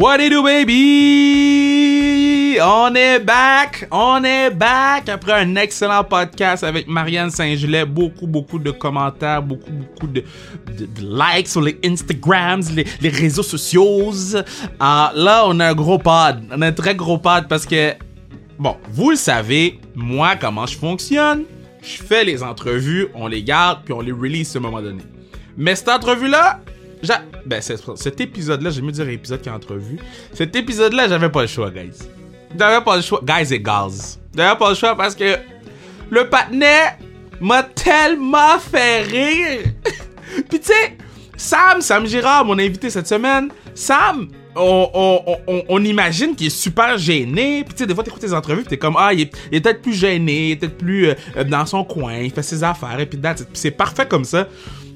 What it do, baby? On est back! On est back! Après un excellent podcast avec Marianne Saint-Gelais. Beaucoup, beaucoup de commentaires, beaucoup, beaucoup de, likes sur les Instagrams, les, réseaux sociaux. Ah, là, on a un gros pod. On a un très gros pod parce que, bon, vous le savez, moi, comment je fonctionne. Je fais les entrevues, on les garde, puis on les release à un moment donné. Mais cette entrevue-là, ben, cet épisode-là, j'aime mieux dire épisode qu'entrevue. Cet épisode-là, j'avais pas le choix, guys. J'avais pas le choix. Guys et gals. J'avais pas le choix parce que le patinet m'a tellement fait rire. Puis tu sais, Sam, Sam Girard, mon invité cette semaine, Sam, on, on, on- on, imagine qu'il est super gêné. Puis tu sais, des fois, t'écoutes tes entrevues, puis t'es comme, ah, il est, peut-être plus gêné, il est peut-être plus euh, dans son coin, il fait ses affaires, et. Puis c'est parfait comme ça.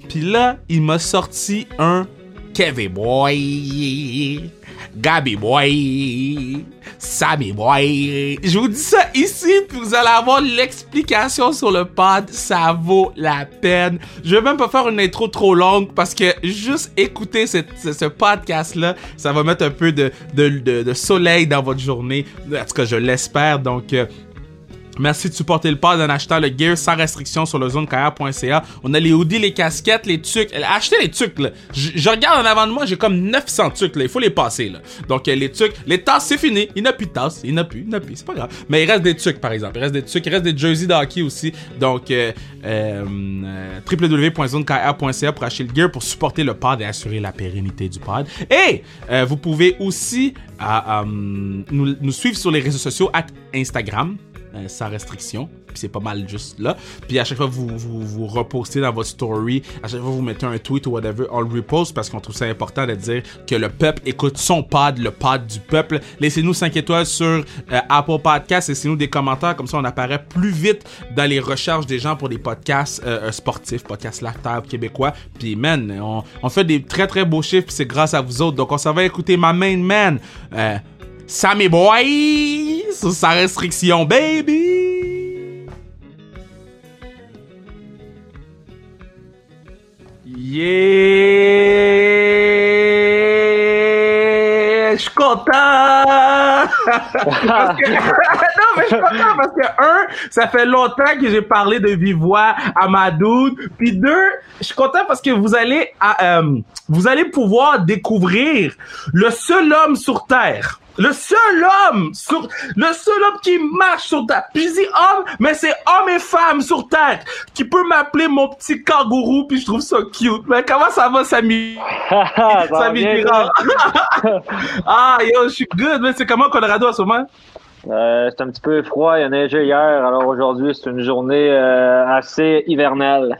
Puis là, il m'a sorti un Kevin Boy, Gabi Boy, Sammy Boy. Je vous dis ça ici, puis vous allez avoir l'explication sur le pod. Ça vaut la peine. Je vais même pas faire une intro trop longue parce que juste écouter ce, podcast-là, ça va mettre un peu de soleil dans votre journée. En tout cas, je l'espère. Donc, euh, Merci de supporter le pod en achetant le gear sans restriction sur le. On a les hoodies, les casquettes, les tucs. Achetez les tucs, là. Je, regarde en avant de moi, j'ai comme 900 tucs, là. Il faut les passer, là. Donc, euh, les tucs, les tasses, c'est fini. Il n'y a plus de tasses. Il n'y en a plus, il n'y en a plus. C'est pas grave. Mais il reste des tucs, par exemple. Il reste des tucs, il reste des jerseys de hockey aussi. Donc, euh, euh, euh, pour acheter le gear pour supporter le pod et assurer la pérennité du pod. Et, euh, vous pouvez aussi euh, euh, nous, nous suivre sur les réseaux sociaux, at Instagram euh, sans restriction. Puis c'est pas mal juste là. Puis à chaque fois vous, vous vous repostez dans votre story, à chaque fois vous mettez un tweet ou whatever, on le parce qu'on trouve ça important de dire que le peuple écoute son pod, le pod du peuple. Laissez-nous 5 étoiles sur euh, Apple Podcasts, laissez-nous des commentaires, comme ça on apparaît plus vite dans les recherches des gens pour des podcasts euh, euh, sportifs, podcasts lifestyle québécois. Puis man, on, on fait des très très beaux chiffres, puis c'est grâce à vous autres. Donc on s'en va écouter ma main man. Sammy Boy sur sa restriction, baby. Yeah, je suis content. Non, mais je suis content parce que un, ça fait longtemps que j'ai parlé de vive voix à ma dude. Puis deux, je suis content parce que vous allez, euh, vous allez pouvoir découvrir le seul homme sur terre. Le seul homme sur, le seul homme qui marche sur terre. Puis je dis homme, mais c'est homme et femme sur terre qui peut m'appeler mon petit kangourou. Puis je trouve ça cute. Mais comment ça va, Samy? Samy Girard? ah, yo, je suis good. Mais c'est comment Colorado en ce moment? Euh, c'est un petit peu froid, il y a neigé hier, alors aujourd'hui c'est une journée euh, assez hivernale.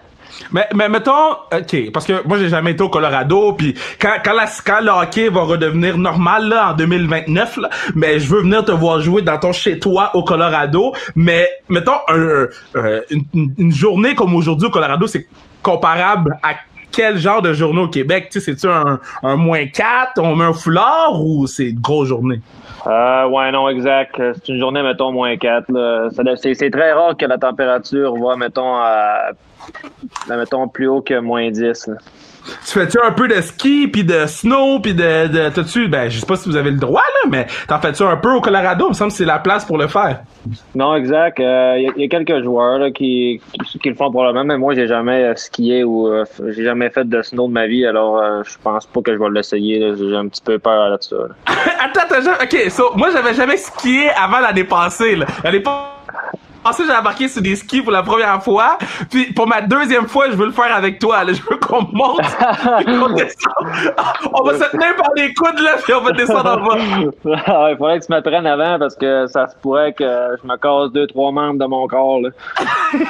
Mais, mais mettons, ok, parce que moi j'ai jamais été au Colorado, puis quand, quand, la, quand le hockey va redevenir normal là, en 2029, là, mais je veux venir te voir jouer dans ton chez-toi au Colorado, mais mettons un, euh, une, une- journée comme aujourd'hui au Colorado, c'est comparable à quel genre de journée au Québec? C'est-tu un, un moins 4, on met un foulard ou c'est une grosse journée? Euh, ouais, non, exact. C'est une journée, mettons, moins 4. Là. Ça doit- C'est, très rare que la température va, mettons, à, mettons plus haut que moins 10. là. Tu fais-tu un peu de ski, puis de snow, puis de... de t'as-tu, ben, je sais pas si vous avez le droit, là, mais t'en fais-tu un peu au Colorado? Il me semble que c'est la place pour le faire. Non, exact. Euh, Il y, a- il y a quelques joueurs là, qui, qui, qui le font probablement, mais moi, j'ai jamais euh, skié ou euh, j'ai jamais fait de snow de ma vie, alors euh, je pense pas que je vais l'essayer. J'ai un petit peu peur là-dessus. là. Attends, attends, ok, so, moi j'avais jamais skié avant l'année passée. L'année passée, j'ai embarqué sur des skis pour la première fois, puis pour ma deuxième fois, je veux le faire avec toi, là. Je veux qu'on monte, puis qu'on descende. On va se tenir par les coudes, là, puis on va descendre en bas. Ah, Il faudrait que tu m'apprennes avant parce que ça se pourrait que je me casse deux, trois membres de mon corps. Là.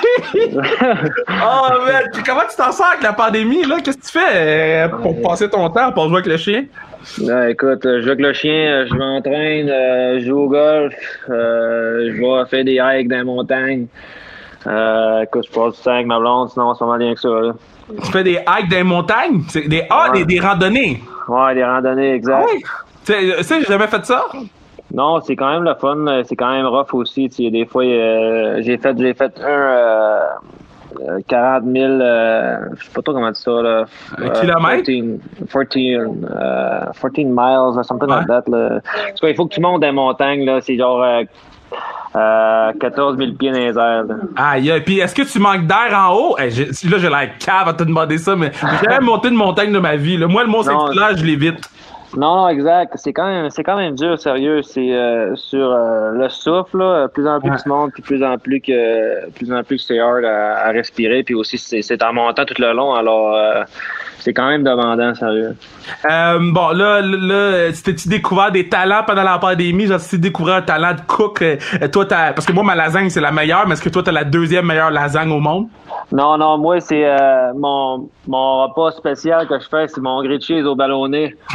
Oh, man, puis comment tu t'en sors avec la pandémie, là? Qu'est-ce que tu fais euh, pour passer ton temps, pour jouer avec le chien? Là, écoute, euh, je joue avec le chien, euh, je m'entraîne, euh, je joue au golf, je vais faire des hikes dans les montagnes. Euh, écoute, je passe du temps avec ma blonde, sinon c'est vraiment bien que ça. Là. Tu fais des hikes dans les montagnes? C'est des, ah, des, des randonnées. Ouais, des randonnées, exact. Oui? Tu sais, j'ai jamais fait ça. Non, c'est quand même le fun, c'est quand même rough aussi. Des fois, euh, j'ai fait, j'ai fait un, euh, 40 000, euh, je sais pas trop comment dire ça, là. Un kilomètre? 14, 14, euh, 14 miles, or something like that, là. En tout cas, il faut que tu montes des montagnes, là. C'est genre euh, euh, 14 000 pieds dans les airs, là. Aïe, aïe. puis est-ce que tu manques d'air en haut? Eh, là, j'ai la cave à te demander ça, mais j'ai jamais monté une montagne de ma vie. Là. Moi, le Mont Saint-Hilaire, je l'évite. Non, non, exact. C'est quand même, c'est quand même dur, sérieux. C'est euh, sur euh, le souffle, là, plus en plus Ouais. tu montes, puis plus en plus que, plus en plus que c'est hard à, à respirer, puis aussi c'est, c'est en montant tout le long, alors euh, c'est quand même demandant, sérieux. Euh, bon, là, là, là tu découvert des talents pendant la pandémie? Genre, tu découvert un talent de cook, euh, toi, t'as, parce que moi, ma lasagne, c'est la meilleure, mais est-ce que toi, t'as la deuxième meilleure lasagne au monde? Non, non, moi c'est euh, mon mon repas spécial que je fais, c'est mon grilled cheese au ballonné.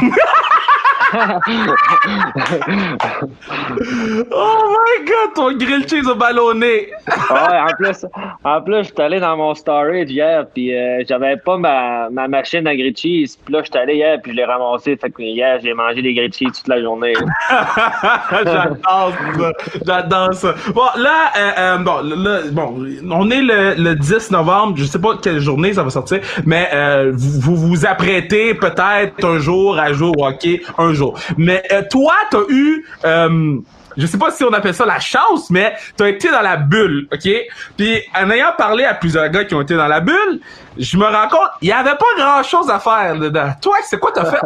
Oh my god, ton grill cheese au ballonné! Ouais, en plus, en plus, j'étais allé dans mon storage hier, puis euh, j'avais pas ma, ma machine à grilled cheese. Puis là, j'étais allé hier, puis je l'ai ramassé. Fait que hier, j'ai mangé des grilled cheese toute la journée. J'adore ça. J'adore ça. Bon, là, euh, euh, bon, là, bon, on est le, le 10 novembre. Je sais pas quelle journée ça va sortir, mais euh, vous, vous vous apprêtez peut-être un jour à jouer au hockey, un jour. Mais euh, toi, t'as eu... Euh, je sais pas si on appelle ça la chance, mais t'as été dans la bulle, ok? Puis en ayant parlé à plusieurs gars qui ont été dans la bulle, je me rends compte, il y avait pas grand chose à faire dedans. Toi, c'est quoi t'as fait?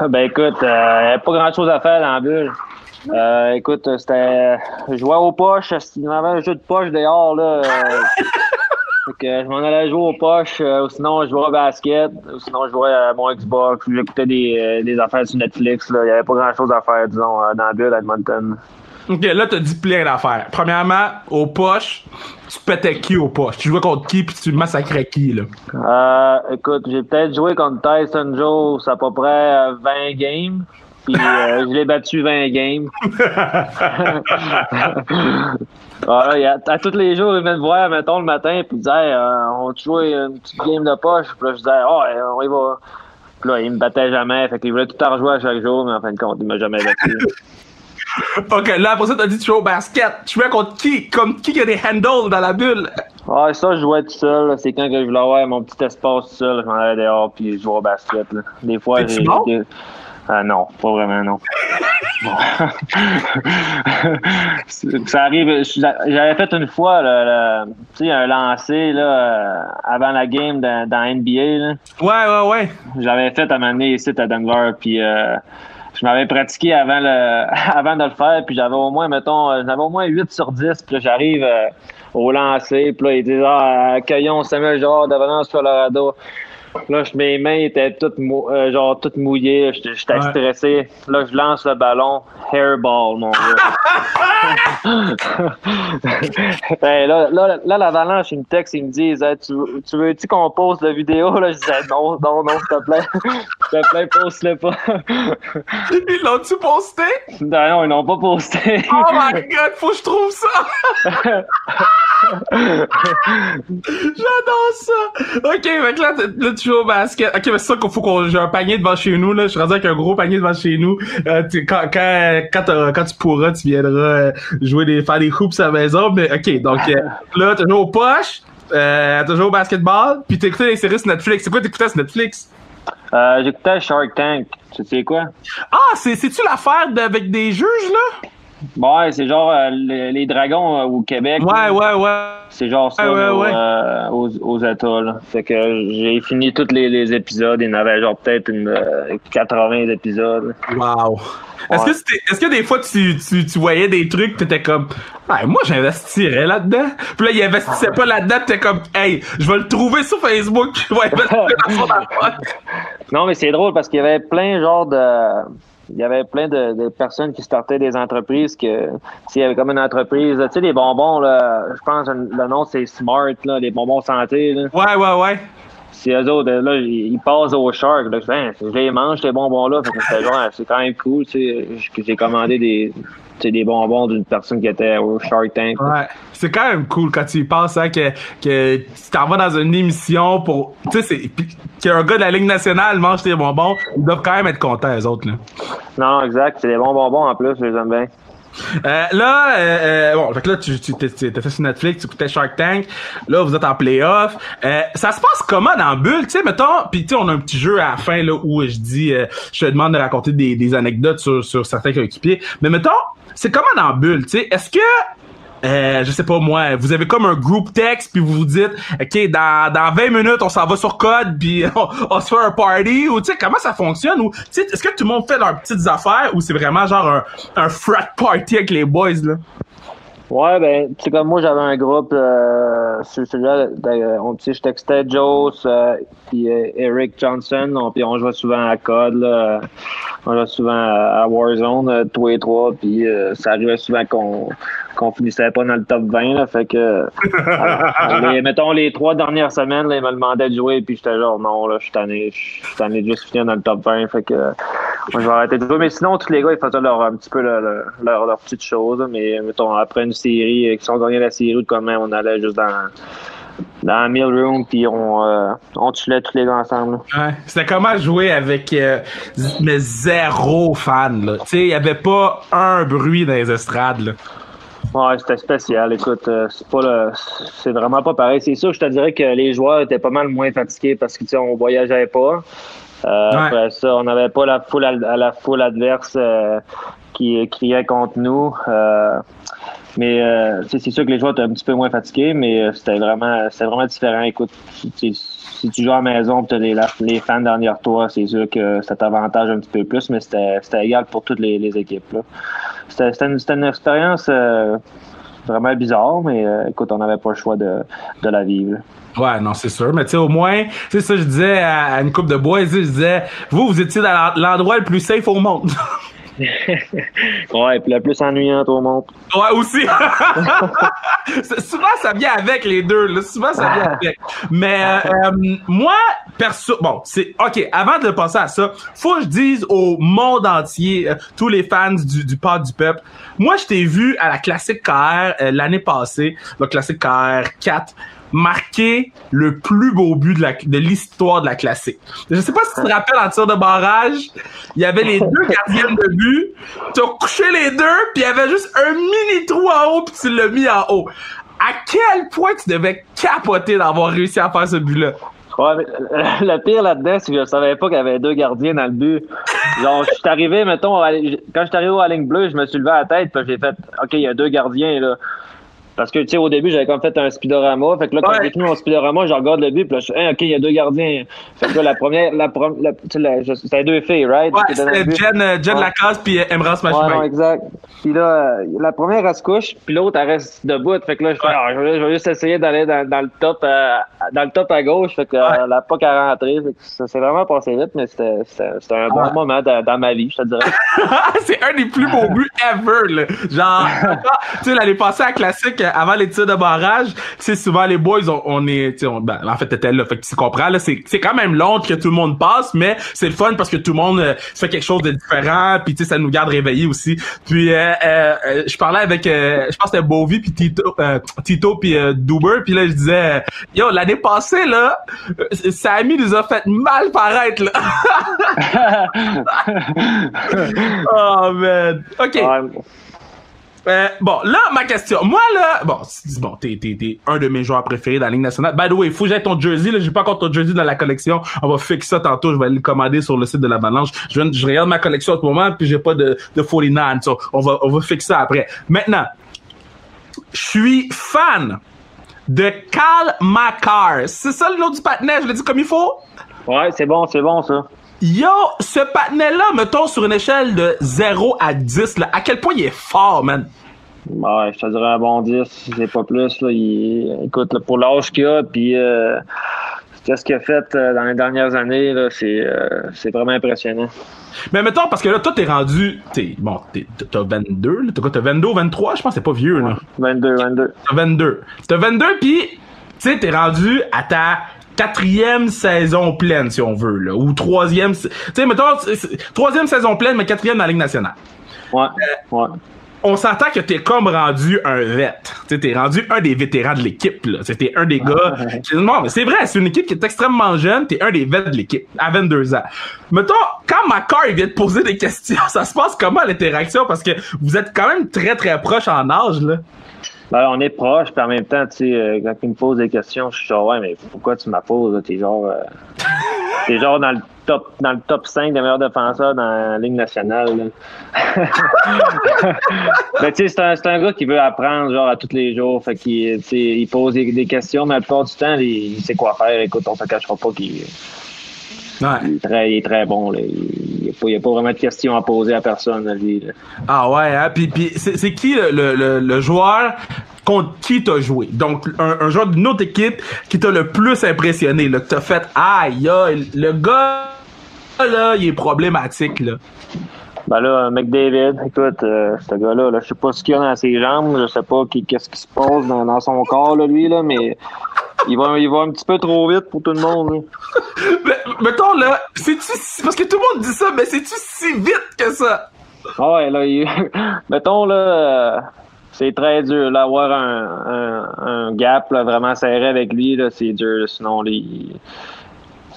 ben écoute, il n'y avait pas grand chose à faire dans la bulle. Euh, écoute, c'était. Je jouais aux poches. Il y avait un jeu de poche dehors, là. euh, fait que je m'en allais jouer aux poches. euh, ou sinon, je jouais au basket. Ou sinon, je jouais à mon Xbox. ou J'écoutais des, euh, des affaires sur Netflix. là. Il n'y avait pas grand chose à faire, disons, euh, dans la bulle à Edmonton. Ok, là, t'as dit plein d'affaires. Premièrement, aux poches, tu pétais qui aux poches? Tu jouais contre qui puis tu massacrais qui, là? Euh, écoute, j'ai peut-être joué contre Tyson Joe, c'est à peu près euh, 20 games. Puis euh, je l'ai battu 20 games. Voilà, il y a- à tous les jours, il venait me voir, mettons, le matin, puis il disait, Hey, euh, on jouer une petite game de poche. Puis là, je disais, oh, on y va. Puis là, il me battait jamais. Fait qu'il voulait tout en rejouer à chaque jour, mais en fin de compte, il m'a jamais battu. ok, là, après ça, t'as dit tu jouais au basket. Tu jouais contre qui? Comme qui qui a des handles dans la bulle? Ah, ça, je jouais tout seul. C'est quand que je voulais avoir mon petit espace tout seul. Je m'en allais dehors, puis je jouais au basket. là. Des fois, j'ai. bon? Ah non, pas vraiment, non. ça arrive. J'avais fait une fois, là, sais, un lancer là, euh, avant la game dans, dans NBA. Là. Ouais, ouais, ouais. J'avais fait à m'amener ici à Denver, puis euh, je m'avais pratiqué avant le avant de le faire, puis j'avais au moins, mettons, euh, j'avais au moins 8 sur 10, puis j'arrive euh, au lancer, puis là, ils disent Ah, accueillons Samuel Girard de Valence, Colorado. Là, je- mes mains étaient toutes, mou- euh, genre, toutes mouillées, j'étais Ouais. stressé. Là, je lance le ballon, hairball, mon gars. Ben, là, là, là, l'avalanche, ils me textent, ils me disent Hey, Tu, tu veux-tu qu'on poste la vidéo? Là? Je disais Non, non, non, s'il te plaît. s'il te plaît, poste-le pas. Ils l'ont-tu posté? non, non, ils n'ont pas posté. Oh my god, faut que je trouve ça! J'adore ça! Ok, que là, là, tu joues au basket. Ok, mais c'est ça qu'il faut qu'on. J'ai un panier devant chez nous, là. Je suis rendu avec un gros panier devant chez nous. Euh, tu- quand, quand, quand, t'auras- quand tu pourras, tu viendras euh, jouer des, faire des hoops à la maison. Mais ok, donc euh, là, t'as joué aux poches, euh, t'as joué au basketball, puis t'as écouté des séries sur Netflix. C'est quoi t'écoutais sur Netflix? Euh, J'écoutais Shark Tank. Tu sais quoi? Ah, c'est, c'est-tu l'affaire avec des juges, là? Ouais, c'est genre euh, les, les dragons euh, au Québec. Ouais, ouais, ouais. C'est genre ça Ouais, ouais, là, ouais. euh, aux, aux. Là. Fait que j'ai fini tous les, les épisodes. Il y en avait genre peut-être une euh, 80 épisodes. Wow. Est-ce que est-ce que des fois tu, tu, tu voyais des trucs t'étais comme ouais, moi j'investirais là-dedans. Puis là il investissait pas là-dedans, t'étais comme hey, je vais le trouver sur Facebook, je vais investir dans son. Non, mais c'est drôle parce qu'il y avait plein genre de. Il y avait plein de, de personnes qui startaient des entreprises que tu sais, il y avait comme une entreprise, tu sais, les bonbons, là, je pense le nom c'est Smart, là, les bonbons santé. Là. Ouais, ouais, ouais. C'est eux autres, là, ils passent au Shark. Là, je, Hein, les mange, ces bonbons-là. C'est quand même cool, tu sais. J'ai commandé des, des bonbons d'une personne qui était au Shark Tank. Ouais. C'est quand même cool quand tu y penses, hein, que, que tu t'en vas dans une émission pour. Tu sais, qu'un gars de la Ligue nationale mange tes bonbons, ils doivent quand même être contents, les autres, là. Non, exact. C'est des bons bonbons en plus, je les aime bien. Euh, là, euh, euh, bon, fait que là, tu, tu fait sur Netflix, tu écoutais Shark Tank. Là, vous êtes en playoff. Euh, ça se passe comment dans bulle, tu sais, mettons, puis tu sais, on a un petit jeu à la fin là où je dis, euh, je te demande de raconter des, des anecdotes sur, sur certains coéquipiers. Mais mettons, c'est comment dans bulle, tu sais, est-ce que euh, je sais pas moi, vous avez comme un group text puis vous vous dites OK, dans, dans 20 minutes, on s'en va sur code puis on, on se fait un party ou tu sais comment ça fonctionne ou tu sais est-ce que tout le monde fait leurs petites affaires ou c'est vraiment genre un, un frat party avec les boys là? Ouais, ben, tu sais, comme moi, j'avais un groupe, euh, celui-là, de- on, tu je textais Joe, euh, puis euh, Eric Johnson, on, puis on jouait souvent à COD, là, euh, on jouait souvent à, à Warzone, euh, tous les trois, puis euh, ça arrivait souvent qu'on qu'on finissait pas dans le top 20, là, fait que, euh, les- mettons, les trois dernières semaines, là, ils me demandaient de jouer, puis j'étais genre, non, là, je suis tanné, je suis tanné de juste finir dans le top 20, fait que, moi, je vais arrêter de jouer. Mais sinon, tous les gars, ils faisaient leur, un petit peu leur, leur, petite chose. Mais, mettons, après une série, euh, qui sont gagnés la série ou de quand même, on allait juste dans, dans la meal room, puis on, euh, on chillait tous les gars ensemble. Ouais. C'était comment jouer avec euh, mais zéro fan là. Tu sais, il y avait pas un bruit dans les estrades là. Ouais, c'était spécial. Écoute, euh, c'est pas le, c'est vraiment pas pareil. C'est sûr, je te dirais que les joueurs étaient pas mal moins fatigués parce que tu sais, on voyageait pas. Euh, Ouais. Après ça, on n'avait pas la foule à, la foule adverse euh, qui criait contre nous. Euh, mais euh, c'est sûr que les joueurs étaient un petit peu moins fatigués, mais euh, c'était vraiment, c'était vraiment différent. Écoute, tu si tu joues à la maison, tu as les, fans derrière toi, c'est sûr que ça t'avantage un petit peu plus, mais c'était, égal pour toutes les, équipes. C'était, une, expérience euh, vraiment bizarre, mais euh, écoute, on n'avait pas le choix de, la vivre. Ouais, non, c'est sûr. Mais tu sais, au moins, tu sais, ça, je disais à, à une coupe de bois, je disais, vous, vous étiez dans l'en- l'endroit le plus safe au monde. Ouais, puis le plus ennuyant au monde. ouais, aussi. Souvent, ça vient avec les deux, là. Souvent, ça vient avec. Mais, euh, moi, perso, bon, c'est, ok, avant de passer à ça, faut que je dise au monde entier, euh, tous les fans du, du pod du peuple, moi, je t'ai vu à la Classique KR euh, l'année passée, le Classique KR 4, marquer le plus beau but de la- de l'histoire de la classique. Je sais pas si tu te rappelles en tir de barrage, il y avait les deux gardiens de but, t'as couché les deux, puis il y avait juste un mini trou en haut, puis tu l'as mis en haut. À quel point tu devais capoter d'avoir réussi à faire ce but-là? Ouais, mais euh, le pire là-dedans, c'est que je savais pas qu'il y avait deux gardiens dans le but. Genre, je suis arrivé, mettons, à- quand je suis arrivé à la ligne bleue, je me suis levé à la tête, puis j'ai fait, OK, il y a deux gardiens, là. Parce que, tu sais, au début, j'avais comme fait un speedorama. Fait que là, quand Ouais. j'ai fini mon speedorama, je regarde le but, puis là, je suis, Hein, OK, il y a deux gardiens. Fait que là, la première, la, la, tu sais, la- c'était deux filles, right? Ouais, c'était. Jen, euh, Jen Ouais. Lacasse puis euh, Emrance Ouais, non, Machimay. exact. Puis là, euh, la première, elle se couche, puis l'autre, elle reste debout. Fait que là, je fais, Ouais. ah, je, vais, je vais juste essayer d'aller dans, dans le top euh, dans le top à gauche. Fait que euh, Ouais. elle a pas qu'à rentrer. Fait que ça s'est vraiment passé vite, mais c'était un bon Ouais. moment dans, dans ma vie, je te dirais. c'est un des plus beaux buts ever, là. Genre, tu sais, l'année passée à Classique, avant les tirs de barrage, tu sais, souvent les boys, on, on est, on- ben, en fait, t'étais là, fait que tu comprends, là, c'est, c'est quand même long que tout le monde passe, mais c'est le fun parce que tout le monde euh, fait quelque chose de différent, puis tu sais, ça nous garde réveillés aussi. Puis, euh, euh, euh, je parlais avec, euh, je pense que c'était Bovie puis Tito, euh, Tito puis euh, Duber, puis là, je disais, yo, l'année passée, là, Samy nous a fait mal paraître, là. oh, man. OK. Euh, bon, là, ma question. Moi, là, bon, bon, t'es, t'es, un de mes joueurs préférés dans la Ligue nationale. By the way, il faut que j'aille ton jersey, là. J'ai pas encore ton jersey dans la collection. On va fixer ça tantôt. Je vais aller le commander sur le site de la balance. Je, regarde ma collection en ce moment, puis j'ai pas de, de 49. So, on va, on va fixer ça après. Maintenant, je suis fan de Cal Macar. C'est ça le nom du patinet? Je l'ai dit comme il faut? Ouais, c'est bon, c'est bon, ça. Yo, ce patinet-là, mettons, sur une échelle de 0 à 10, là, à quel point il est fort, man? Ouais, je te dirais un bon 10, c'est pas plus. Là. Il, écoute, là, pour l'âge qu'il a, puis euh, ce qu'il a fait euh, dans les dernières années, là, c'est, euh, c'est vraiment impressionnant. Mais mettons, parce que là, toi, t'es rendu, t'es, bon, t'es, t'as 22, là, t'as quoi, t'as 22, 23, je pense que c'est pas vieux, là. 22, 22. T'as 22. T'as 22, pis, tu sais, t'es rendu à ta quatrième saison pleine, si on veut, là, ou troisième, tu sais, mettons, troisième saison pleine, mais quatrième dans la Ligue nationale. Ouais, ouais. on s'entend que t'es comme rendu un vet. Tu t'es rendu un des vétérans de l'équipe, là. T'es un des gars. Non, mais c'est vrai, c'est une équipe qui est extrêmement jeune, t'es un des vets de l'équipe, à 22 ans. Mettons, quand Macar il vient te poser des questions, ça se passe comment l'interaction? Parce que vous êtes quand même très très proche en âge, là. Ben, on est proche, puis en même temps, tu sais, euh, quand il me pose des questions, je suis genre, ouais, mais pourquoi tu m'apposes? T'es genre, euh, t'es genre dans le top, dans le top 5 des meilleurs défenseurs dans la Ligue nationale. mais tu sais, c'est un, un, gars qui veut apprendre, genre, à tous les jours. Fait qu'il, il pose des, questions, mais la plupart du temps, il, sait quoi faire. Écoute, on se cachera pas qu'il Ouais. Il, est très, il, est très, bon. Là. Il n'y a, a, pas vraiment de questions à poser à personne, lui. Là. Ah ouais, hein? Puis, puis c'est qui le, le, le, joueur contre qui t'as joué? Donc, un, un joueur d'une autre équipe qui t'a le plus impressionné, là, que t'as fait, aïe, le gars, là, il est problématique, là. Ben là, McDavid, écoute, euh, ce gars-là, là, je sais pas ce qu'il a dans ses jambes, je sais pas qu'est-ce qui se passe dans, dans, son corps, là, lui, là, mais il va, il va un petit peu trop vite pour tout le monde. mais, mettons là, c'est-tu parce que tout le monde dit ça, mais c'est-tu si vite que ça? Ah ouais, là, il... mettons là, c'est très dur. Là, avoir un, un, gap là, vraiment serré avec lui, là, c'est dur. Sinon, il,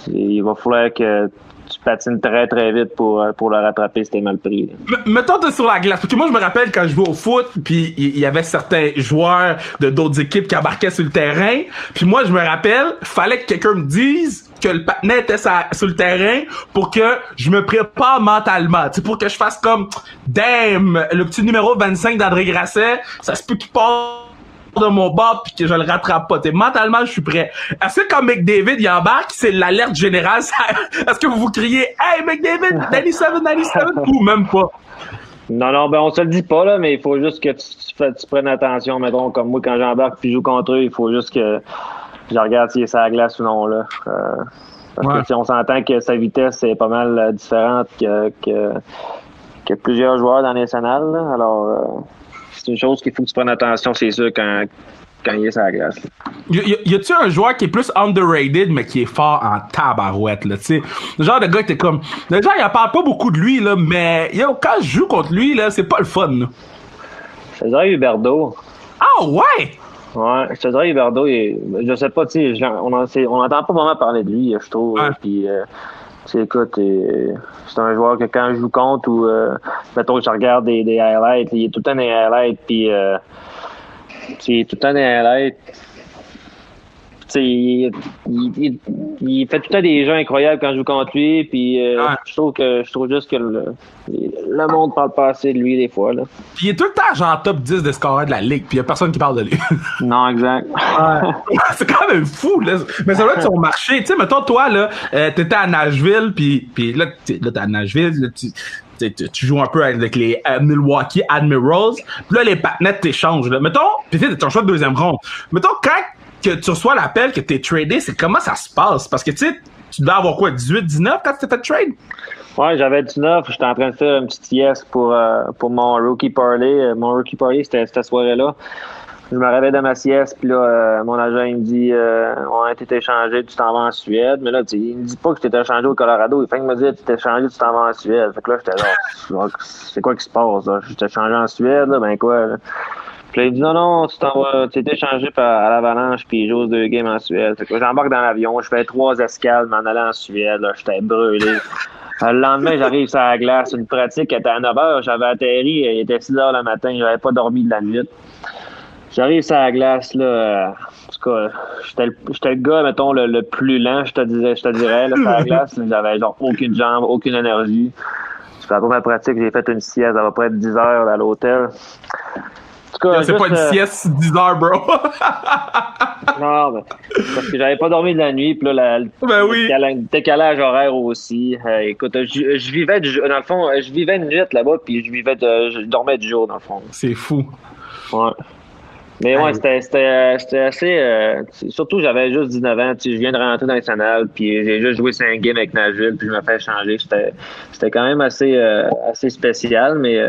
il va falloir que tu patines très très vite pour, euh, pour le rattraper si t'es mal pris. Mettons toi sur la glace. Parce que moi je me rappelle quand je jouais au foot, puis il y, avait certains joueurs de d'autres équipes qui embarquaient sur le terrain. Puis moi je me rappelle, fallait que quelqu'un me dise que le patinet était sur le terrain pour que je me prépare mentalement. C'est pour que je fasse comme damn, le petit numéro 25 d'André Grasset, ça se peut qu'il de mon bord puis que je le rattrape pas. T'sais, mentalement, je suis prêt. Est-ce que quand McDavid il embarque, c'est l'alerte générale? Est-ce que vous vous criez Hey McDavid, 97, 97 ou même pas? Non, non, ben on se le dit pas, là, mais il faut juste que tu, tu, prennes attention, mettons, comme moi, quand j'embarque puis je joue contre eux, il faut juste que je regarde si c'est à la glace ou non, là. Euh, parce que on s'entend que sa vitesse est pas mal euh, différente que, que, que plusieurs joueurs dans les nationales, alors... Euh, c'est une chose qu'il faut que tu prennes attention, c'est sûr, quand, quand il est sur la glace. Y, a-tu un joueur qui est plus underrated, mais qui est fort en tabarouette, là, tu sais? Le genre de gars qui est comme. Le genre, il en parle pas beaucoup de lui, là, mais yo, quand je joue contre lui, là, c'est pas le fun, là. César Huberdo. Ah, ouais! Ouais, César Huberdo, il, je sais pas, tu sais, on n'entend pas vraiment parler de lui, je trouve. Puis, euh, écoute, c'est un joueur que quand je joue contre ou, euh, mettons, je regarde des, des highlights, il est tout le temps des highlights, puis euh, c'est tout le temps des highlights il, il, fait tout le temps des jeux incroyables quand je joue contre lui. Puis euh, je trouve que je trouve juste que le, le monde parle pas assez de lui des fois. Là. Puis il est tout le temps genre top 10 des scoreurs de la ligue, puis il y a personne qui parle de lui. non, exact. c'est quand même fou, là. Mais ça va être son marché. Tu sais, mettons, toi, là, euh, t'étais à Nashville, puis, puis là, t'es à Nashville, tu, tu, joues un peu avec les euh, Milwaukee Admirals. Puis là, les panettes t'échangent. Mettons, puis t'es un choix de deuxième ronde. Mettons, quand que tu reçois l'appel que tu es tradé, c'est comment ça se passe? Parce que tu sais, tu devais avoir quoi, 18, 19 quand tu t'es fait trade? Ouais, j'avais 19. J'étais en train de faire une petite yes pour, euh, pour mon rookie parlay. Euh, mon rookie parlay, c'était cette soirée-là. Je me réveille de ma sieste, puis là, euh, mon agent, il me dit On a été échangé, tu t'en vas en Suède. Mais là, il me dit pas que tu t'étais échangé au Colorado. Il fait qu'il me dit Tu t'es échangé, tu t'en vas en Suède. Fait que là, j'étais là, c'est quoi qui se passe? Je t'ai échangé en Suède, là, ben quoi? Là? Puis il dit non, non, tu t'en vas, tu es échangé à l'Avalanche, puis j'ose deux games en Suède. J'embarque dans l'avion, je fais trois escales, m'en aller en Suède, j'étais brûlé. Le lendemain, j'arrive sur la glace, une pratique était à 9 h, j'avais atterri, il était 6 h le matin, j'avais pas dormi de la nuit. J'arrive sur la glace, là, en tout cas, j'étais le, le gars, mettons, le, plus lent, je te, disais, je te dirais, là, sur la glace, j'avais genre aucune jambe, aucune énergie. La première pratique, j'ai fait une sieste à peu près 10 heures à l'hôtel. C'est pas une euh, sieste 10 heures, bro. non, mais parce que j'avais pas dormi de la nuit, puis là, le ben oui. décalage horaire aussi. Euh, écoute, je, vivais du, dans le fond, je vivais une nuit là-bas, puis je vivais, je dormais du jour dans le fond. C'est fou. Ouais. Mais ouais, c'était assez. Euh, surtout, j'avais juste 19 ans. Je viens de rentrer dans le national, puis j'ai juste joué 5 games avec Nashville, puis je me fais changer. C'était quand même assez, assez spécial, mais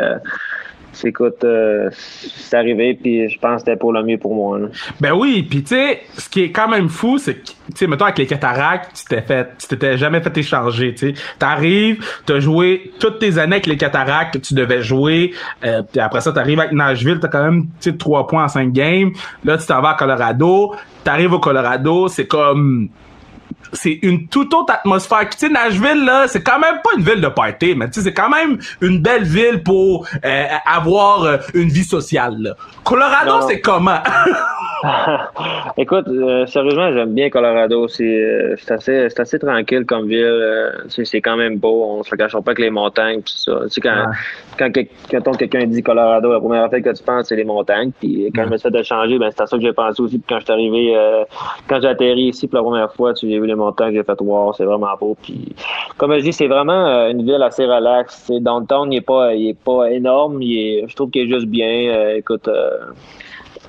écoute, euh, c'est arrivé, puis je pense que c'était pour le mieux pour moi. Ben oui, puis tu sais, ce qui est quand même fou, c'est que, tu sais, mettons, avec les cataractes, tu t'es fait, tu t'étais jamais fait échanger, tu sais. T'arrives, t'as joué toutes tes années avec les cataractes que tu devais jouer, euh, puis après ça, t'arrives avec Nashville, t'as quand même, tu sais, 3 points en 5 games. Là, tu t'en vas à Colorado, t'arrives au Colorado, c'est comme c'est une toute autre atmosphère. Tu sais, Nashville, là, c'est quand même pas une ville de party, mais tu sais, c'est quand même une belle ville pour euh, avoir euh, une vie sociale. Là. Colorado, c'est comment? Écoute, euh, sérieusement, j'aime bien Colorado. C'est assez, assez tranquille comme ville. c'est quand même beau. On se le cachera pas avec les montagnes tout ça. Tu sais, quand, quand, quand, quelqu'un dit Colorado, la première fois que tu penses, c'est les montagnes. Puis quand je me de changer, ben, c'est à ça que j'ai pensé aussi. Puis quand je suis arrivé, quand j'ai atterri ici pour la première fois, tu j'ai vu les montagnes que j'ai fait voir, c'est vraiment beau. Puis, comme je dis, c'est vraiment euh, une ville assez relaxe. Downtown, il n'est pas, il est pas énorme. je trouve qu'il est juste bien. Euh, écoute, euh,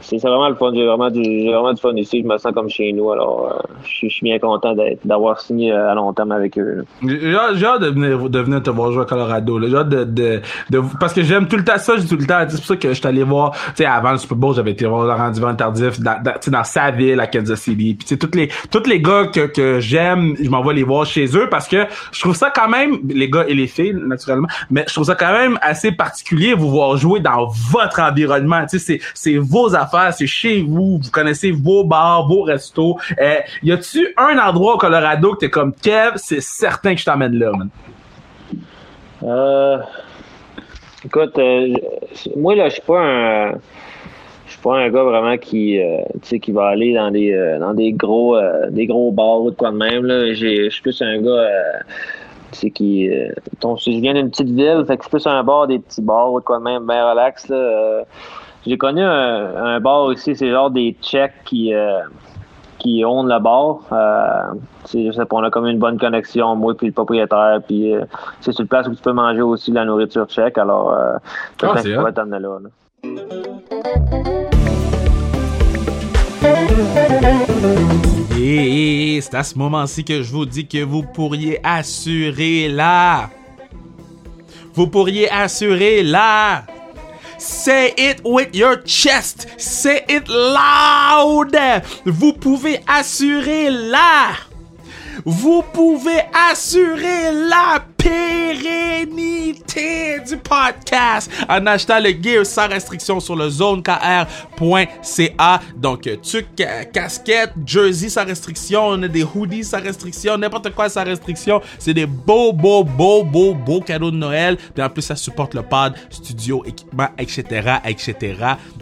c'est vraiment le fun. J'ai vraiment, du, vraiment du fun ici. Je me sens comme chez nous. Alors, euh, je, suis bien content d'avoir signé euh, à long terme avec eux. J'ai hâte de venir, de venir te voir jouer à Colorado. J'ai hâte de, de, de, parce que j'aime tout le temps ça. J'ai tout le temps. C'est pour ça que je suis allé voir. Tu sais, avant le Super Bowl, j'avais été voir Laurent Tardif dans, dans, sa ville à Kansas City. Puis tu sais, tous les, tous les gars que, que j'aime, je m'envoie les voir chez eux parce que je trouve ça quand même, les gars et les filles, naturellement, mais je trouve ça quand même assez particulier vous voir jouer dans votre environnement. Tu sais, c'est vos affaires, c'est chez vous, vous connaissez vos bars, vos restos. Euh, y a-tu un endroit au Colorado que t'es comme Kev, c'est certain que je t'emmène là, man? Euh, écoute, euh, moi là, je suis pas un, je suis pas un gars vraiment qui, euh, qui va aller dans des, euh, dans des gros, des gros bars ou de quoi de même là. Je suis plus un gars qui je viens d'une petite ville, fait que je suis plus un bar des petits bars ou de quoi de même, bien relax là. J'ai connu un, bar aussi, c'est genre des Tchèques qui, euh, qui ont le bar. Euh, sais pas, on a comme une bonne connexion, moi puis le propriétaire. Puis euh, c'est une place où tu peux manger aussi de la nourriture tchèque. Alors, euh, ah, c'est là. là. Et c'est à ce moment-ci que je vous dis que vous pourriez assurer là. Vous pourriez assurer là Say it with your chest. Say it loud. Vous pouvez assurer là. Vous pouvez assurer la pérennité du podcast en achetant le gear sans restriction sur le zonekr.ca. Donc, tu casquette, jersey sans restriction, on a des hoodies sans restriction, n'importe quoi sans restriction. C'est des beaux, beaux, beaux, beaux, beaux cadeaux de Noël. Puis en plus, ça supporte le pod, studio, équipement, etc., etc.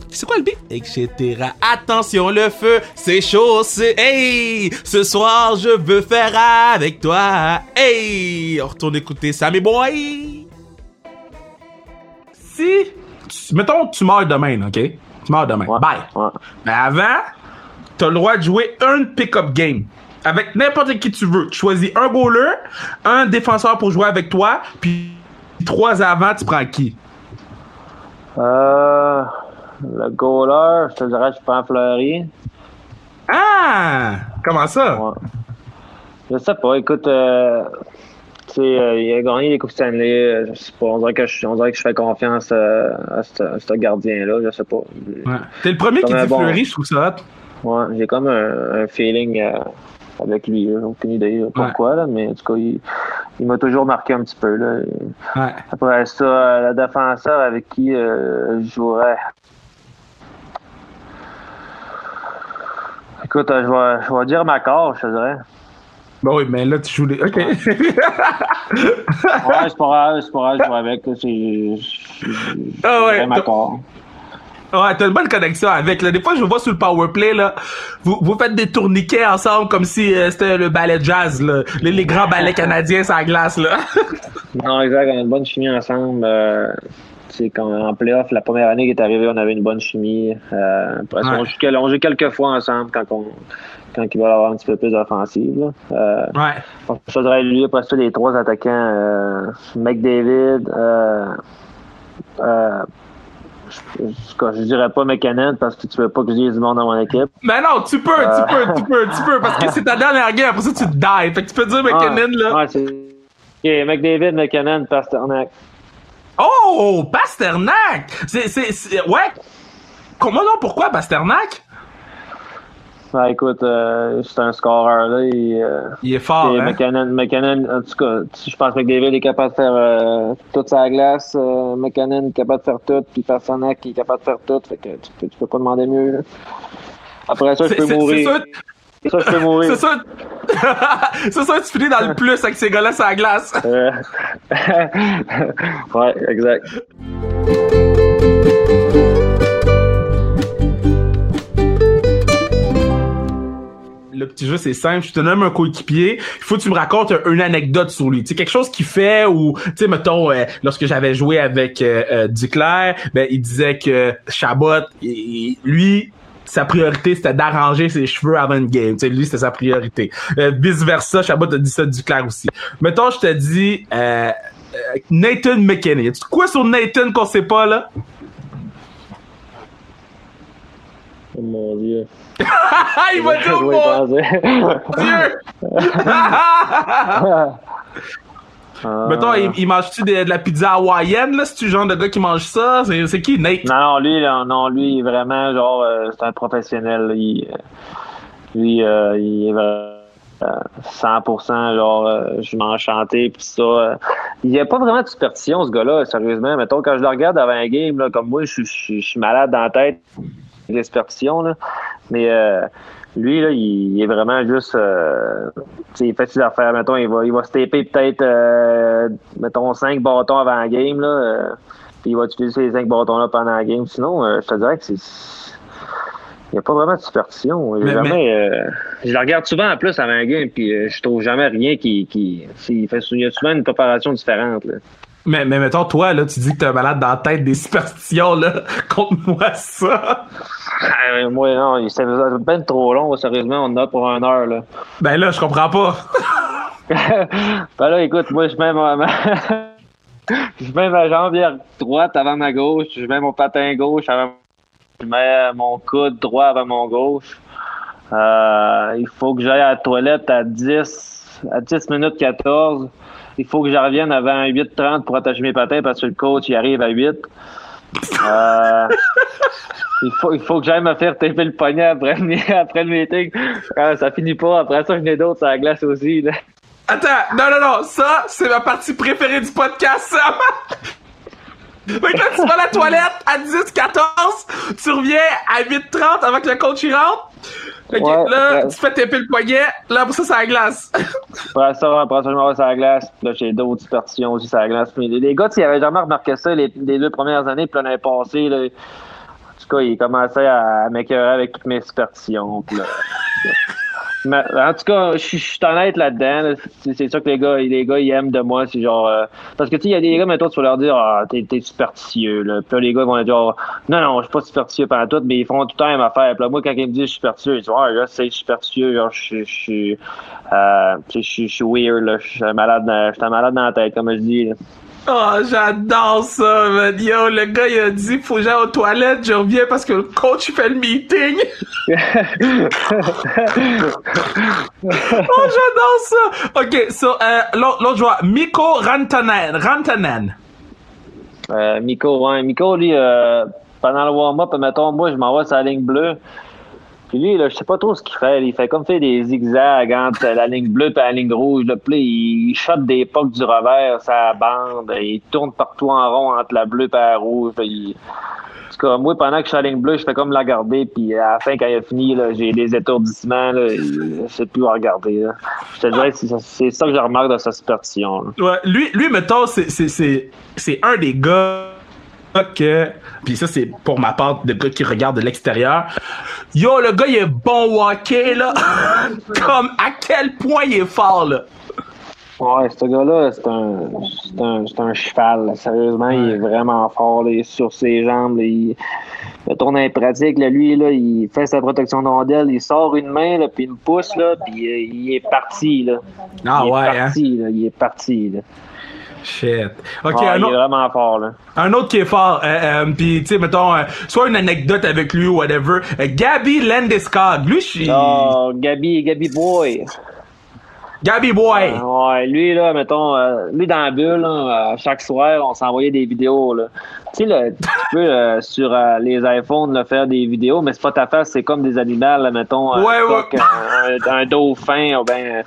C'est quoi le beat? Etc. Attention, le feu, c'est chaud, c'est... Hey! Ce soir, je veux faire avec toi. Hey! On retourne écouter ça, mes boys! Si, mettons, tu meurs demain, ok? Tu meurs demain. Bye. Mais avant, t'as le droit de jouer un pick-up game. Avec n'importe qui tu veux. Tu choisis un goaler, un défenseur pour jouer avec toi, puis trois avant, tu prends qui? Euh, le goaler, je te dirais, je prends Fleury. Ah! Comment ça? Je sais pas, écoute, euh, il a gagné les Coupes Stanley. Euh, je sais pas. On dirait que je, on dirait que je fais confiance euh, à, ce, gardien-là. Je sais pas. Ouais. T'es le premier qui dit Fleury, je trouve ça Ouais, j'ai comme un, feeling avec lui. J'ai aucune idée pourquoi, là, mais en tout cas, il, m'a toujours marqué un petit peu. Là. Ouais. Après ça, le défenseur avec qui je jouerais. Écoute, je vais, je vais dire Macor, je te dirais. Bah oui, mais là, tu joues les. OK. ouais, c'est pas grave, c'est pas grave, je joue avec. C'est. Ah ouais. Ouais, t'as une bonne connexion avec. Là. Des fois, je vois sur le powerplay, là. Vous, vous faites des tourniquets ensemble comme si euh, c'était le ballet jazz, là. Les, les grands ballets canadiens sur la glace, là. non, exact. On a une bonne chimie ensemble. Euh, sais, quand en playoff, la première année qui est arrivée, on avait une bonne chimie. Euh, après, on, joue, on joue quelques fois ensemble quand on, quand il va avoir un petit peu plus d'offensive. Euh, ouais. Je voudrais lui, ça, les trois attaquants, euh, McDavid, euh, euh, je, je, dirais pas McKinnon parce que tu veux pas que j'ai du monde dans mon équipe. Mais non, tu peux, tu euh. peux, tu peux, tu peux, parce que c'est ta dernière game, après ça tu te die. Fait que tu peux dire McKinnon, là. Ouais, c'est. Ok, McDavid, McKinnon, Pasternak. Oh, Pasternak! C'est, c'est, c'est- ouais. Comment non, pourquoi Pasternak? Ben, écoute, euh, c'est un scoreur, là. Et, euh, Il est fort, hein? McKinnon, McKinnon, en tout cas, je pense que McDavid est capable de faire euh, toute sa glace. McKinnon est capable de faire tout, puis Pasternak est capable de faire tout. Fait que tu peux, tu peux pas demander mieux, là. Après ça, je peux mourir. Ça, je peux mourir. c'est sûr, c'est sûr, tu finis dans le plus avec ces gars-là sur la glace. Ouais, exact. Le petit jeu, c'est simple. Je te nomme un coéquipier. Il faut que tu me racontes un- une anecdote sur lui. Tu sais, quelque chose qu'il fait ou, tu sais, mettons, euh, lorsque j'avais joué avec euh, euh, Duclair, ben, il disait que Chabot, lui, sa priorité, c'était d'arranger ses cheveux avant une game. Tu sais, lui, c'était sa priorité. Euh, vice versa, Chabot a dit ça de Duclair aussi. Mettons, je te dis, Nathan McKinney. Y quoi sur Nathan qu'on sait pas, là? Oh mon dieu. il va dire, mon. Dieu! Mettons, il, il mange-tu de, de la pizza hawaïenne, là? C'est-tu le genre de gars qui mange ça? C'est, qui, Nate? Non, non, lui, là, non, lui, vraiment, genre, euh, c'est un professionnel. là. Il, euh, lui, euh, il est vraiment, euh, 100%, genre, euh, je m'en chantais, puis ça. euh, il n'y a pas vraiment de superstition, ce gars-là, sérieusement. Mettons, quand je le regarde avant un game, là, comme moi, je, je, je suis malade dans la tête, là. Mais euh, lui, là, il, il est vraiment juste, euh, il fait ses affaires. Mettons, il va, il va se taper peut-être, euh, mettons, 5 bâtons avant la game, là. puis il va utiliser ces cinq bâtons-là pendant la game. Sinon, je te dirais que c'est. Il n'y a pas vraiment de superstition. Mais- jamais, euh, je la regarde souvent en plus avant un game, puis je trouve jamais rien qui. qui il, fait, il y a souvent une préparation différente. Là. Mais, mais mettons, toi, là, tu dis que t'es un malade dans la tête des superstitions, là. Conte-moi ça. Ah, moi, non, c'est ben trop long, sérieusement, on en a pour une heure. Là. Ben là, je comprends pas. ben là, écoute, moi, je mets ma, ma- je mets ma jambière droite avant ma gauche, je mets mon patin gauche avant je mets mon coude droit avant mon gauche. Euh, il faut que j'aille à la toilette à 10, à 10 minutes 14. Il faut que je revienne avant 8h30 pour attacher mes patins parce que le coach il arrive à 8. Euh, il faut, que j'aille me faire taper le poignet après, le- meeting. Euh, ça finit pas. Après ça, je n'ai d'autres sur la glace aussi. Attends, non, non, non, ça, c'est ma partie préférée du podcast, ça. Fait que là, tu vas à la toilette à 10, 14, tu reviens à 8h30 avant que le coach y rentre. Ouais, là, tu fais taper le poignet, là, pour ça, c'est la glace. Après ça, après ça, je m'en vais sur la glace. Puis là, j'ai d'autres superstitions aussi sur la glace. Mais les, gars, s'ils avaient jamais remarqué ça les, les deux premières années, puis l'année passée, là, en tout cas, ils commençaient à, à m'écœurer avec toutes mes superstitions. Puis là, mais, en tout cas, je suis- honnête là-dedans. là. C'est ça que les gars, les gars, ils aiment de moi. C'est genre. euh, parce que tu sais, il y a des gars, mettons, tu vas leur dire, ah, t'es t'es. Là. Puis là, les gars vont dire, non, non, je suis pas superstitieux pendant tout, mais ils font tout le temps la même affaire. Puis là, moi, quand ils me disent, je suis superstitieux, ils disent, ah, là, c'est superstitieux. Genre, je suis-. Euh, je suis- weird, là. Je suis malade, dans- malade dans la tête, comme je dis. Oh, j'adore ça, man. Yo, le gars, il a dit, faut que j'aille aux toilettes, je reviens parce que le coach, il fait le meeting. Oh, j'adore ça! OK, so, euh, l'autre joueur, Mikko Rantanen. Rantanen. Euh, Miko, ouais. Miko, lui, euh, pendant le warm-up, mettons, moi, je m'en vais sur la ligne bleue. Puis lui, là, je sais pas trop ce qu'il fait. Il fait comme fait des zigzags entre la ligne bleue et la ligne rouge. Là. Puis là, il shot des pocs du revers, sa bande. Il tourne partout en rond entre la bleue et la rouge. Puis il- En tout cas, moi, pendant que je suis à la ligne bleue, je fais comme la garder. Puis à la fin, quand il a fini, là, j'ai des étourdissements. Là, je sais plus où regarder. Là. Je c'est ça que je remarque de sa superstition. là. Ouais, lui, lui, mettons, c'est un des gars que, puis ça, c'est pour ma part de gars qui regarde de l'extérieur. Yo, le gars, il est bon au hockey, là. Comme, à quel point il est fort, là? Ouais, ce gars-là, c'est un, c'est un, c'est un cheval. là. Sérieusement, il est vraiment fort là, il est sur ses jambes. là, il, le tourne est pratique. Là, lui, là, il fait sa protection de rondelle. Il sort une main, là, puis il me pousse, là, puis euh, il est parti. Là. Ah il est ouais, hein? parti, là, il est parti. Là. Shit. OK, Ouais, un, il est autre, vraiment fort. Là. un autre qui est fort, euh, euh, puis tu sais, mettons, euh, soit une anecdote avec lui ou whatever. Euh, Gabby Landeskog. Lui, je suis... Oh, Gabi, Gabi Boy. Gabby Boy! ouais, lui, là, mettons, lui, dans la bulle, là, chaque soir, on s'envoyait des vidéos, là. Tu sais, tu peux, sur les iPhones, là, faire des vidéos, mais c'est pas ta face, c'est comme des animaux, là, mettons, Ouais, ouais. coq, un, un dauphin, ou ben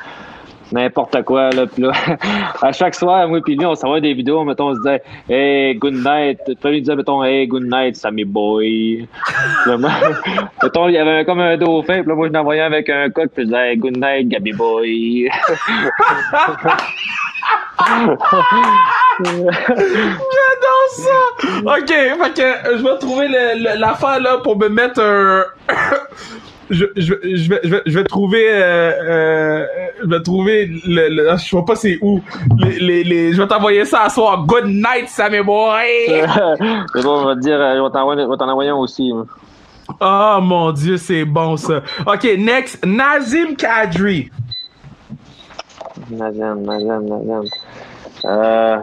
n'importe quoi, là. Puis là, à chaque soir, moi puis lui, on s'envoyait des vidéos, mettons, on se disait « Hey, good night ». Puis disait, mettons, « Hey, good night, Sammy boy ». Mettons, il y avait comme un dauphin, puis là, moi, je l'envoyais avec un coq, puis je disais « Hey, good night, Gabby boy ». J'adore ça! Ok, fait que je vais trouver l'affaire là pour me mettre un. Je, je, je, vais, je, vais, je vais trouver. Euh, euh, je vais trouver. Le, le- je sais pas c'est où. Les, les, les, je vais t'envoyer ça à soir. Good night, Sammy Boy! C'est bon, on va te dire, euh, je vais t'envoyer- je vais t'en envoyer un aussi. Oh mon dieu, c'est bon ça. Ok, next. Nazim Kadri. Nazem, Nazem. Euh,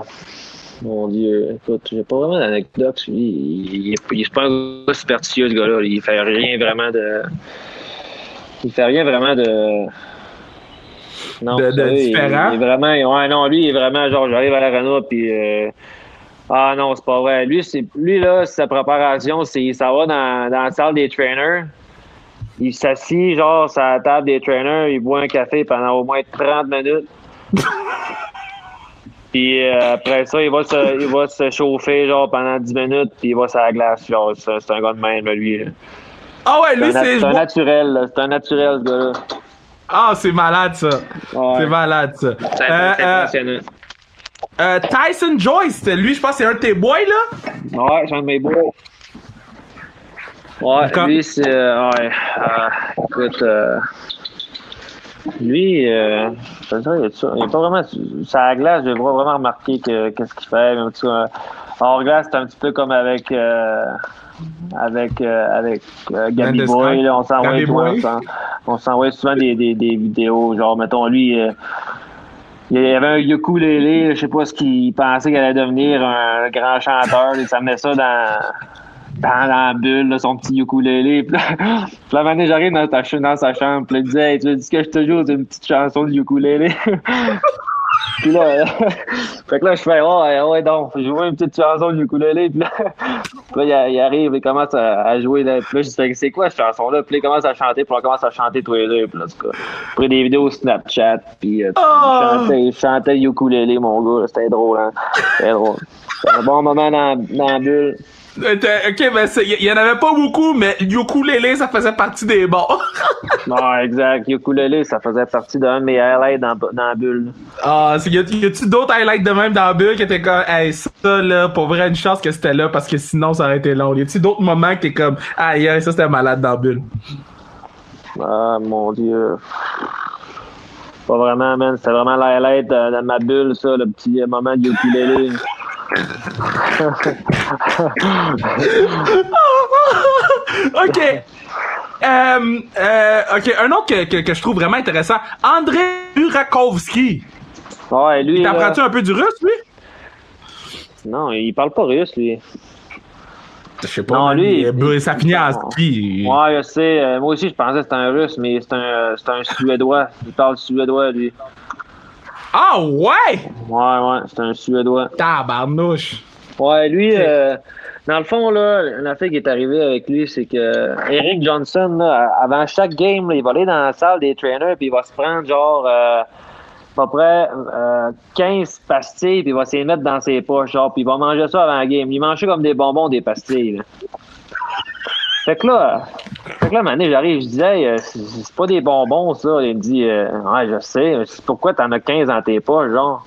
mon Dieu, écoute, j'ai pas vraiment d'anecdote. Il, il, il est pas un gars superstitieux, ce gars-là. Il fait rien vraiment de. Il fait rien vraiment de. Non, De- de savez, différent? Il, est vraiment. Ouais, non, lui, il est vraiment genre, j'arrive à l'arena, puis. euh, ah non, c'est pas vrai. Lui, lui là, sa préparation, c'est s'en va dans, dans la salle des trainers. Il s'assit, genre, sur la table des trainers, il boit un café pendant au moins 30 minutes. Puis euh, après ça, il va, se, il va se chauffer, genre, pendant 10 minutes, puis il va sur la glace. Genre, c'est un gars de même, lui. là. Ah ouais, lui c'est. c'est un naturel, là. C'est un naturel, ce gars-là. Ah, c'est malade ça. Ouais. C'est malade ça. C'est Euh, euh, impressionnant. euh, Tyson Joyce, lui, je pense que c'est un de tes boys là. Ouais, c'est un de mes beaux. Ouais, D'accord. lui, c'est. euh, ouais. euh, écoute, euh, lui, euh, dirais, il est- il est pas vraiment. La glace, j'ai vraiment remarqué que, qu'est-ce qu'il fait. Mais en tout cas, hors glace, c'est un petit peu comme avec. euh, avec euh, avec euh, Landeskog. Boy, là, on s'envoie souvent, souvent des, des, des vidéos, genre mettons lui euh, il y avait un ukulélé, je sais pas ce qu'il pensait qu'il allait devenir un grand chanteur, il s'amenait ça dans dans, dans la bulle, là, son petit ukulélé. Puis là, moment donné, j'arrive dans, sa chambre, puis il disait, hey, tu veux dire que je te joue une petite chanson de ukulélé? puis là, euh, fait que là, je fais, oh, ouais, ouais, donc, je joue une petite chanson de ukulélé. Puis là, puis là, il, il arrive, il commence à, à jouer. Là, puis là, je dis, c'est quoi cette chanson-là? Puis là, il commence à chanter, puis on commence à chanter tous les deux. Puis là, en tout cas, après des vidéos Snapchat, puis euh, Oh! il, chantait, il ukulélé, mon gars. C'était drôle, hein? C'était drôle. C'était un bon moment dans, dans la bulle. Ok, ben il y, en avait pas beaucoup, mais ukulélé, ça faisait partie des bons. Non, exact. Ukulélé, ça faisait partie d'un de mes highlights dans, dans la bulle. Ah, y a-tu d'autres highlights de même dans la bulle qui étaient comme, hey, ça là, pour vrai, une chance que c'était là parce que sinon ça aurait été long. Y a-tu d'autres moments que t'es comme, aïe, ça c'était malade dans la bulle? Ah, mon Dieu. Pas vraiment, man. C'était vraiment l'highlight de ma bulle, ça, le petit moment de ukulélé. Ok. Euh, euh, ok, un autre que, que, que je trouve vraiment intéressant, André Burakovsky. Ouais, lui. T'apprends-tu un peu du russe, lui? Non, il parle pas russe, lui. Je sais pas. Non, lui, il- il- ça finit à ski. Ouais, je sais. Euh, moi aussi, je pensais que c'était un russe, mais c'est un, c'est un Suédois. Il parle suédois, lui. Ah ouais! Ouais, ouais, c'est un Suédois. Tabarnouche. Ouais, lui, euh, dans le fond, là, une affaire qui est arrivée avec lui, c'est que Eric Johnson, là, avant chaque game, là, il va aller dans la salle des trainers, puis il va se prendre genre euh, à peu près euh, 15 pastilles, puis il va se les mettre dans ses poches, genre, puis il va manger ça avant la game. Il mangeait comme des bonbons, des pastilles. Là. Fait que là, fait que là, un j'arrive, je disais, hey, euh, c'est pas des bonbons, ça. Il me dit, euh, ouais, je sais, pourquoi t'en as 15 dans tes poches, genre?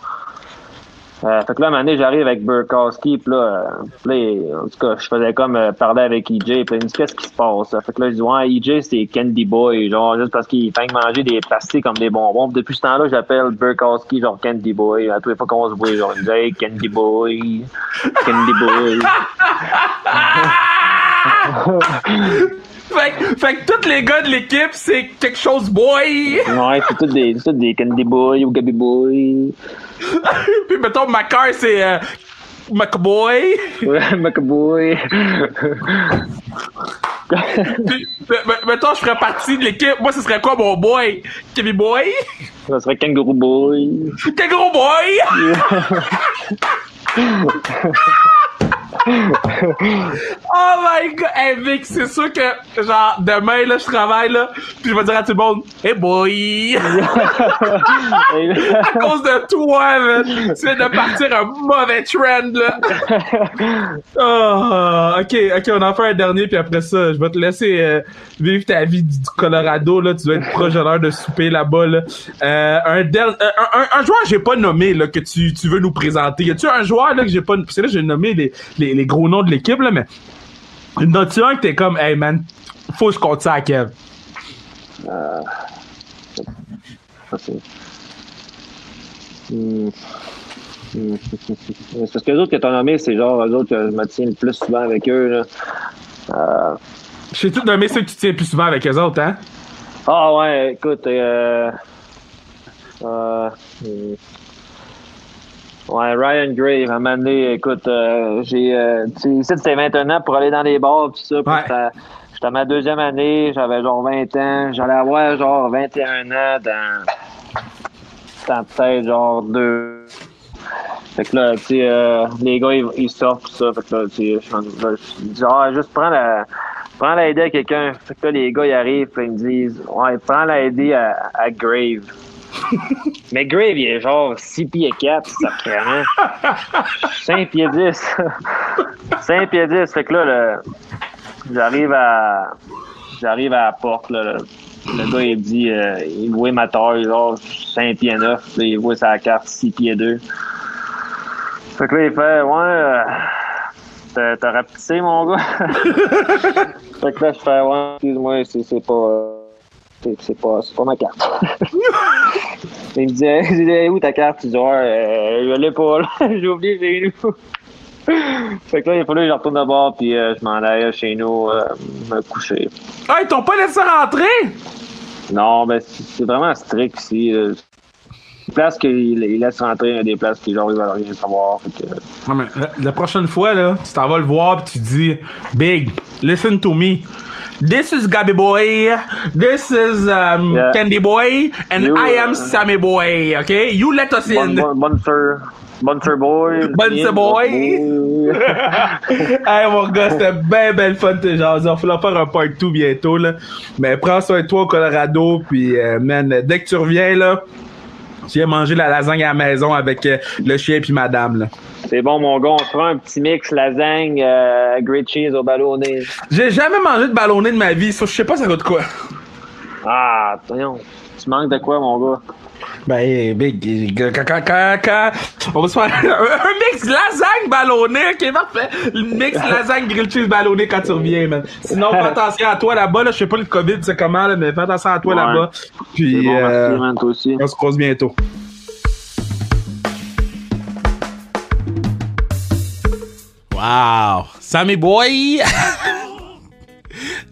Euh, fait que là, un moment donné, j'arrive avec Burkowski, puis là, euh, puis là, en tout cas, je faisais comme euh, parler avec EJ, puis il me dit, qu'est-ce qui se passe? Fait que là, je dis, ouais, EJ, c'est Candy Boy, genre, juste parce qu'il fait manger des pastilles comme des bonbons. Puis depuis ce temps-là, j'appelle Burkowski, genre, Candy Boy. À tous les fois qu'on se voit, genre, il me dit, hey, Candy Boy, Candy Boy. Fait, que- fait que tous les gars de l'équipe, c'est quelque chose boy. ouais, c'est tous des, tous des Candy Boy ou Gabi Boy. Puis mettons, Macar, c'est euh, McBoy. Ouais, McBoy. Puis, me- me- mettons, je ferais partie de l'équipe. Moi, ce serait quoi mon boy? Kevin Boy? Ça serait Kangaroo Boy. Kangaroo Boy! oh my god! Hey Vic, c'est sûr que, genre, demain, là, je travaille, là, puis je vais dire à tout le monde, Hey boy! à cause de toi, man! Tu viens de partir un mauvais trend, là! Oh, ok, ok, on en fait un dernier, puis après ça, je vais te laisser euh, vivre ta vie du, Colorado, là. Tu dois être proche de l'heure de souper là-bas, là. Euh, un, der- euh, un, un, un joueur que j'ai pas nommé, là, que tu, tu veux nous présenter. Y a-tu un joueur, là, que j'ai pas... Que là, j'ai nommé les, les, les gros noms de l'équipe, là, mais... Une tu un que t'es comme, hey, man, faut que je compte ça à Kev. Euh, Hmm. Hmm. C'est parce que les autres que t'as nommés, c'est genre eux autres que je me tiens le plus souvent avec eux. Là. Euh, Je sais tout nommer ceux que tu tiens plus souvent avec eux autres, hein? Ah ouais, écoute, euh, euh, hmm. Ouais, Ryan Grave, à un moment donné, écoute, euh, j'ai, euh, tu sais, c'était 21 ans pour aller dans les bars tout ça, Ouais. j'étais- à ma deuxième année, j'avais genre 20 ans, j'allais avoir genre 21 ans dans, dans peut-être genre deux. Fait que là, tu sais, euh, les gars, ils, ils sortent tout ça. Fait que là, tu sais, je dis, ah, juste prends la, prends la ID à quelqu'un. Fait que là, les gars, ils arrivent, puis ils me disent, ouais, prends la ID à, à Grave. Mais Grave, il est genre 6 pieds 4, sacrément. 5 pieds 10. 5 pieds 10. Fait que là, j'arrive à, j'arrive à la porte, là, le, gars, il dit, euh, il voit ma taille, genre 5 pieds 9. Là, il voit sa carte 6 pieds 2. Fait que là, il fait, ouais, euh, t'as- rapetissé, mon gars. fait que là, je fais, ouais, excuse-moi, c'est pas, euh, c'est pas, c'est pas ma carte. il me Hey, j'ai dit, où ta carte? Il dit, ouais, euh, je l'ai pas, là. J'ai oublié chez nous. fait que là, il fallait que je retourne d'abord, puis euh, je m'en allais chez nous euh, me coucher. Ah, ils t'ont pas laissé rentrer? Non, ben, c'est vraiment strict ici. là. Des places qu'ils ils laissent rentrer, il y a des places qui, genre, ils veulent rien savoir. Fait que, Non, mais la, la prochaine fois, là, tu t'en vas le voir pis tu dis Big, listen to me. This is Gabby Boy. This is um, Yeah. Candy Boy. And You, I am uh, Sammy Boy. Okay? You let us in. bon, bon, sir. Bon, sir boy. Bon, boy. hey, mon gars, c'était ben, ben le fun de te. On va faire un part 2 bientôt, là. Mais prends soin de toi au Colorado. Puis, euh, man, dès que tu reviens, là, tu viens manger la lasagne à la maison avec euh, le chien puis madame, là. C'est bon, mon gars. On se prend un petit mix lasagne, euh, great cheese au ballonné. J'ai jamais mangé de ballonné de ma vie. Ça, je sais pas ça goûte quoi. Ah, voyons. Tu manques de quoi, mon gars? Ben, big, on va se faire un, mix lasagne ballonné, ok, parfait. Le mix lasagne grilled cheese ballonné quand tu reviens, man. Sinon, fais attention à toi là-bas, là. Je sais pas le COVID, c'est comment, là, mais fais attention à toi Ouais. là-bas. Puis, bon, euh, merci, man, toi aussi. on se croise bientôt. Wow! Sammy Boy!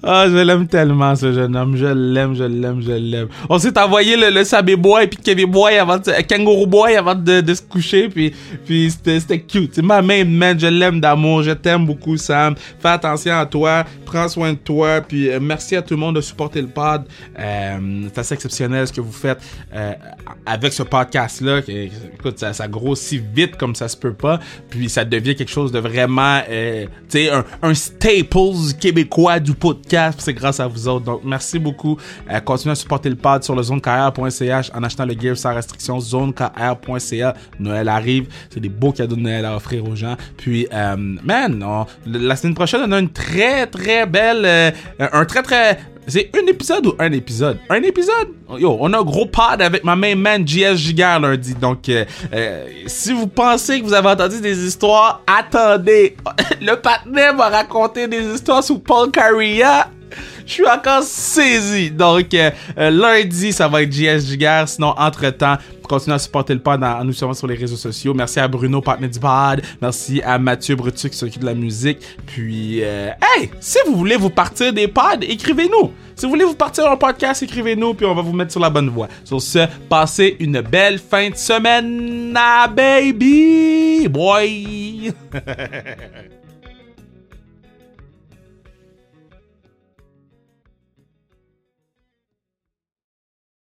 Ah, je l'aime tellement, ce jeune homme. Je l'aime, je l'aime, je l'aime. On s'est envoyé le, le Sammy Boy puis Kevin Boy avant de, Kangaroo Boy avant de, de se coucher puis, puis c'était, cute. C'est ma main, man. Je l'aime d'amour. Je t'aime beaucoup, Sam. Fais attention à toi. Prends soin de toi. Puis euh, merci à tout le monde de supporter le pod. Euh, c'est assez exceptionnel ce que vous faites euh, avec ce podcast-là. Écoute, ça, ça grossit vite comme ça se peut pas. Puis ça devient quelque chose de vraiment, euh, tu sais, un, un staples québécois du podcast. C'est grâce à vous autres. Donc, merci beaucoup. Euh, continuez à supporter le pod sur le zonekr.ch en achetant le gear sans restriction. Zonekr.ca. Noël arrive. C'est des beaux cadeaux de Noël à offrir aux gens. Puis, euh, man, on- la semaine prochaine, on a une très, très belle, euh, un très, très, c'est un épisode ou un épisode? Un épisode? Yo, on a un gros pod avec ma main man JS Gigar lundi. Donc, euh, euh, si vous pensez que vous avez entendu des histoires, attendez. Le partenaire m'a raconté des histoires sous Paul Carria. Je suis encore saisi. Donc, euh, euh, lundi, ça va être JS. Sinon, entre-temps, continuez à supporter le pod en, en nous suivant sur les réseaux sociaux. Merci à Bruno, partenaire du pod. Merci à Mathieu Brutu qui s'occupe de la musique. Puis, euh, hey, si vous voulez vous partir des pods, écrivez-nous. Si vous voulez vous partir un podcast, écrivez-nous, puis on va vous mettre sur la bonne voie. Sur ce, passez une belle fin de semaine, ah, baby boy.